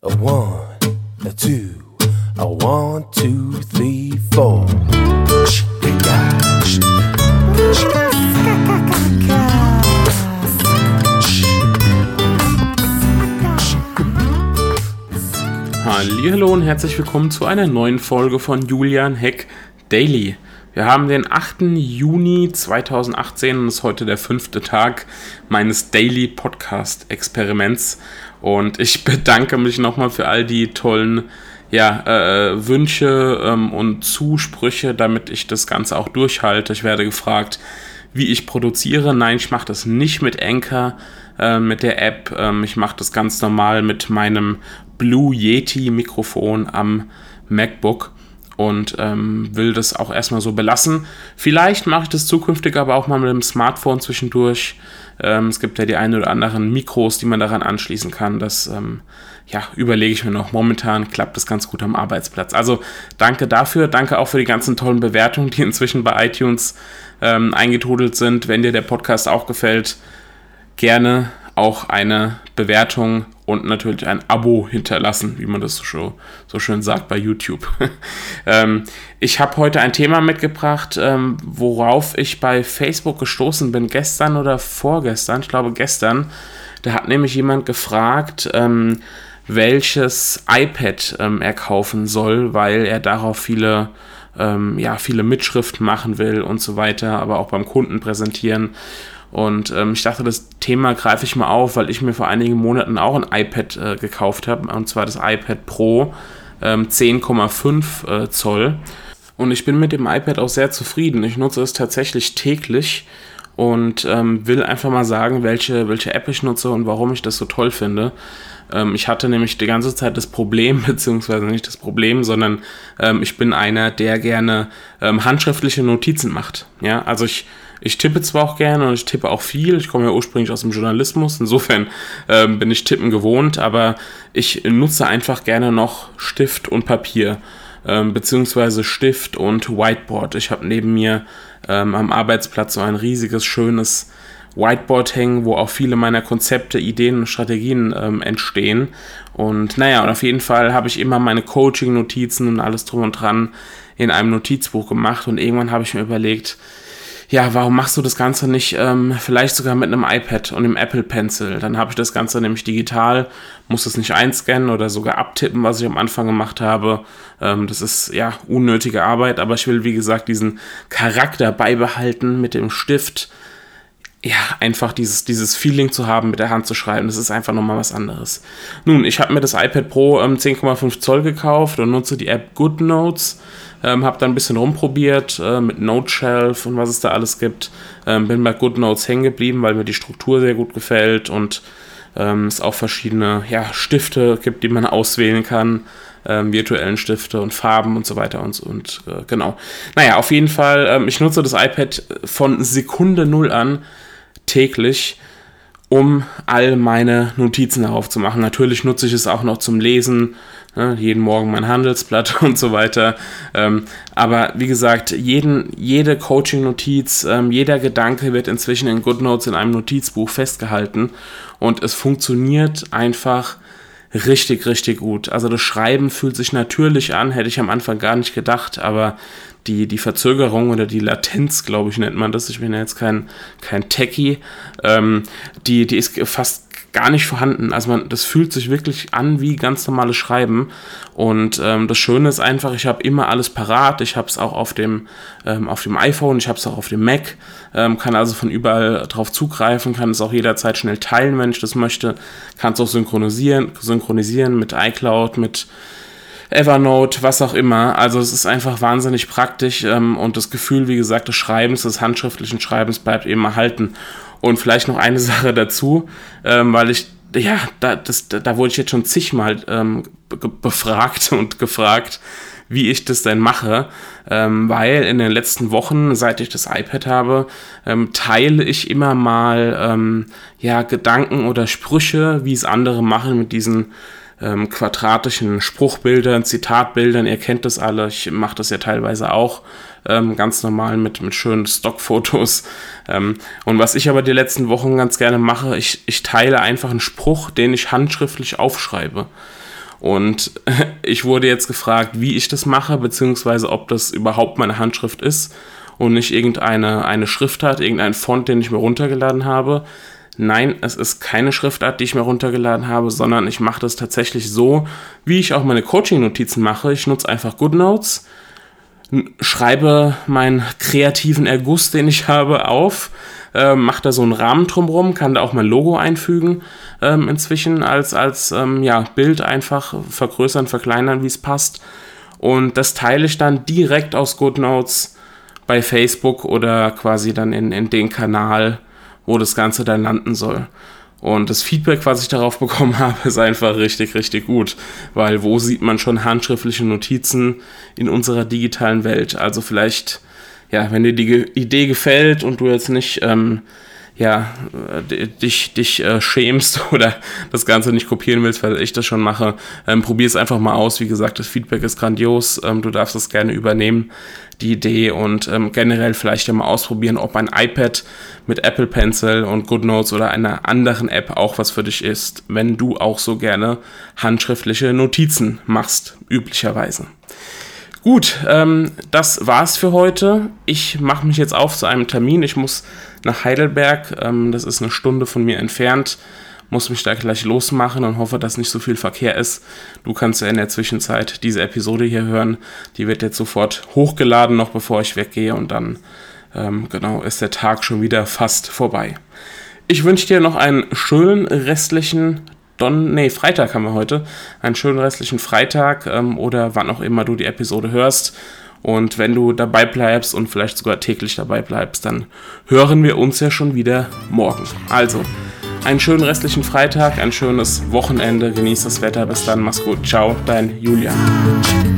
A one, a two, a one, two, three, four. Hallo und herzlich willkommen zu einer neuen Folge von Julian Heck Daily. Wir haben den 8. Juni 2018 und ist heute der fünfte Tag meines Daily Podcast Experiments. Und ich bedanke mich nochmal für all die tollen ja, äh, Wünsche ähm, und Zusprüche, damit ich das Ganze auch durchhalte. Ich werde gefragt, wie ich produziere. Nein, ich mache das nicht mit Anchor, äh, mit der App. Ähm, ich mache das ganz normal mit meinem Blue Yeti Mikrofon am MacBook und ähm, will das auch erstmal so belassen. Vielleicht mache ich das zukünftig aber auch mal mit dem Smartphone zwischendurch. Ähm, es gibt ja die ein oder anderen Mikros, die man daran anschließen kann. Das ähm, ja, überlege ich mir noch. Momentan klappt das ganz gut am Arbeitsplatz. Also danke dafür. Danke auch für die ganzen tollen Bewertungen, die inzwischen bei iTunes ähm, eingetudelt sind. Wenn dir der Podcast auch gefällt, gerne auch eine Bewertung und natürlich ein Abo hinterlassen, wie man das so, so schön sagt bei YouTube. ähm, ich habe heute ein Thema mitgebracht, ähm, worauf ich bei Facebook gestoßen bin, gestern oder vorgestern, ich glaube gestern. Da hat nämlich jemand gefragt, ähm, welches iPad ähm, er kaufen soll, weil er darauf viele ähm, ja, viele Mitschriften machen will und so weiter, aber auch beim Kunden präsentieren. Und ähm, ich dachte, das Thema greife ich mal auf, weil ich mir vor einigen Monaten auch ein iPad äh, gekauft habe, und zwar das iPad Pro ähm, 10,5 äh, Zoll. Und ich bin mit dem iPad auch sehr zufrieden. Ich nutze es tatsächlich täglich und ähm, will einfach mal sagen, welche, welche App ich nutze und warum ich das so toll finde. Ähm, ich hatte nämlich die ganze Zeit das Problem, beziehungsweise nicht das Problem, sondern ähm, ich bin einer, der gerne ähm, handschriftliche Notizen macht. Ja, also ich ich tippe zwar auch gerne und ich tippe auch viel. Ich komme ja ursprünglich aus dem Journalismus. Insofern ähm, bin ich Tippen gewohnt, aber ich nutze einfach gerne noch Stift und Papier. Ähm, beziehungsweise Stift und Whiteboard. Ich habe neben mir ähm, am Arbeitsplatz so ein riesiges, schönes Whiteboard hängen, wo auch viele meiner Konzepte, Ideen und Strategien ähm, entstehen. Und naja, und auf jeden Fall habe ich immer meine Coaching-Notizen und alles drum und dran in einem Notizbuch gemacht. Und irgendwann habe ich mir überlegt, ja, warum machst du das Ganze nicht ähm, vielleicht sogar mit einem iPad und einem Apple Pencil? Dann habe ich das Ganze nämlich digital, muss es nicht einscannen oder sogar abtippen, was ich am Anfang gemacht habe. Ähm, das ist ja unnötige Arbeit, aber ich will, wie gesagt, diesen Charakter beibehalten mit dem Stift. Ja, einfach dieses, dieses Feeling zu haben, mit der Hand zu schreiben, das ist einfach nochmal was anderes. Nun, ich habe mir das iPad Pro ähm, 10,5 Zoll gekauft und nutze die App GoodNotes. Ähm, habe da ein bisschen rumprobiert äh, mit Noteshelf und was es da alles gibt. Ähm, bin bei GoodNotes hängen geblieben, weil mir die Struktur sehr gut gefällt und ähm, es auch verschiedene ja, Stifte gibt, die man auswählen kann. Ähm, virtuellen Stifte und Farben und so weiter und, und äh, genau. Naja, auf jeden Fall, ähm, ich nutze das iPad von Sekunde null an täglich um all meine Notizen darauf zu machen. Natürlich nutze ich es auch noch zum Lesen, ne, jeden Morgen mein Handelsblatt und so weiter. Ähm, aber wie gesagt, jeden, jede Coaching-Notiz, ähm, jeder Gedanke wird inzwischen in GoodNotes in einem Notizbuch festgehalten und es funktioniert einfach richtig, richtig gut. Also das Schreiben fühlt sich natürlich an, hätte ich am Anfang gar nicht gedacht, aber die, die Verzögerung oder die Latenz, glaube ich, nennt man das. Ich bin ja jetzt kein, kein Techie. Ähm, die, die ist fast gar nicht vorhanden. Also man, das fühlt sich wirklich an wie ganz normales Schreiben. Und ähm, das Schöne ist einfach, ich habe immer alles parat. Ich habe es auch auf dem, ähm, auf dem iPhone, ich habe es auch auf dem Mac, ähm, kann also von überall drauf zugreifen, kann es auch jederzeit schnell teilen, wenn ich das möchte, kann es auch synchronisieren, synchronisieren mit iCloud, mit Evernote, was auch immer. Also es ist einfach wahnsinnig praktisch ähm, und das Gefühl, wie gesagt, des Schreibens, des handschriftlichen Schreibens bleibt eben erhalten. Und vielleicht noch eine Sache dazu, ähm, weil ich, ja, da, das, da wurde ich jetzt schon zigmal ähm, befragt und gefragt, wie ich das denn mache, ähm, weil in den letzten Wochen, seit ich das iPad habe, ähm, teile ich immer mal ähm, ja Gedanken oder Sprüche, wie es andere machen mit diesen ähm, quadratischen Spruchbildern, Zitatbildern, ihr kennt das alle, ich mache das ja teilweise auch ähm, ganz normal mit, mit schönen Stockfotos. Ähm, und was ich aber die letzten Wochen ganz gerne mache, ich, ich teile einfach einen Spruch, den ich handschriftlich aufschreibe. Und ich wurde jetzt gefragt, wie ich das mache, beziehungsweise ob das überhaupt meine Handschrift ist und nicht irgendeine eine Schriftart, irgendein Font, den ich mir runtergeladen habe. Nein, es ist keine Schriftart, die ich mir runtergeladen habe, sondern ich mache das tatsächlich so, wie ich auch meine Coaching-Notizen mache. Ich nutze einfach GoodNotes, schreibe meinen kreativen Erguss, den ich habe, auf, äh, mache da so einen Rahmen drumherum, kann da auch mein Logo einfügen ähm, inzwischen als, als ähm, ja, Bild einfach vergrößern, verkleinern, wie es passt. Und das teile ich dann direkt aus GoodNotes bei Facebook oder quasi dann in, in den Kanal, wo das Ganze dann landen soll. Und das Feedback, was ich darauf bekommen habe, ist einfach richtig, richtig gut. Weil wo sieht man schon handschriftliche Notizen in unserer digitalen Welt? Also vielleicht, ja, wenn dir die Idee gefällt und du jetzt nicht ähm, ja, äh, dich, dich äh, schämst oder das Ganze nicht kopieren willst, weil ich das schon mache, ähm, probier es einfach mal aus. Wie gesagt, das Feedback ist grandios. Ähm, du darfst es gerne übernehmen, die Idee und ähm, generell vielleicht ja mal ausprobieren, ob ein iPad mit Apple Pencil und GoodNotes oder einer anderen App auch was für dich ist, wenn du auch so gerne handschriftliche Notizen machst, üblicherweise. Gut, ähm, das war's für heute. Ich mache mich jetzt auf zu einem Termin. Ich muss nach Heidelberg. Ähm, das ist eine Stunde von mir entfernt. Muss mich da gleich losmachen und hoffe, dass nicht so viel Verkehr ist. Du kannst ja in der Zwischenzeit diese Episode hier hören. Die wird jetzt sofort hochgeladen, noch bevor ich weggehe. Und dann, ähm, genau, ist der Tag schon wieder fast vorbei. Ich wünsche dir noch einen schönen restlichen Don, nee, Freitag haben wir heute. Einen schönen restlichen Freitag ähm, oder wann auch immer du die Episode hörst. Und wenn du dabei bleibst und vielleicht sogar täglich dabei bleibst, dann hören wir uns ja schon wieder morgen. Also, einen schönen restlichen Freitag, ein schönes Wochenende, genieß das Wetter. Bis dann, mach's gut. Ciao, dein Julian.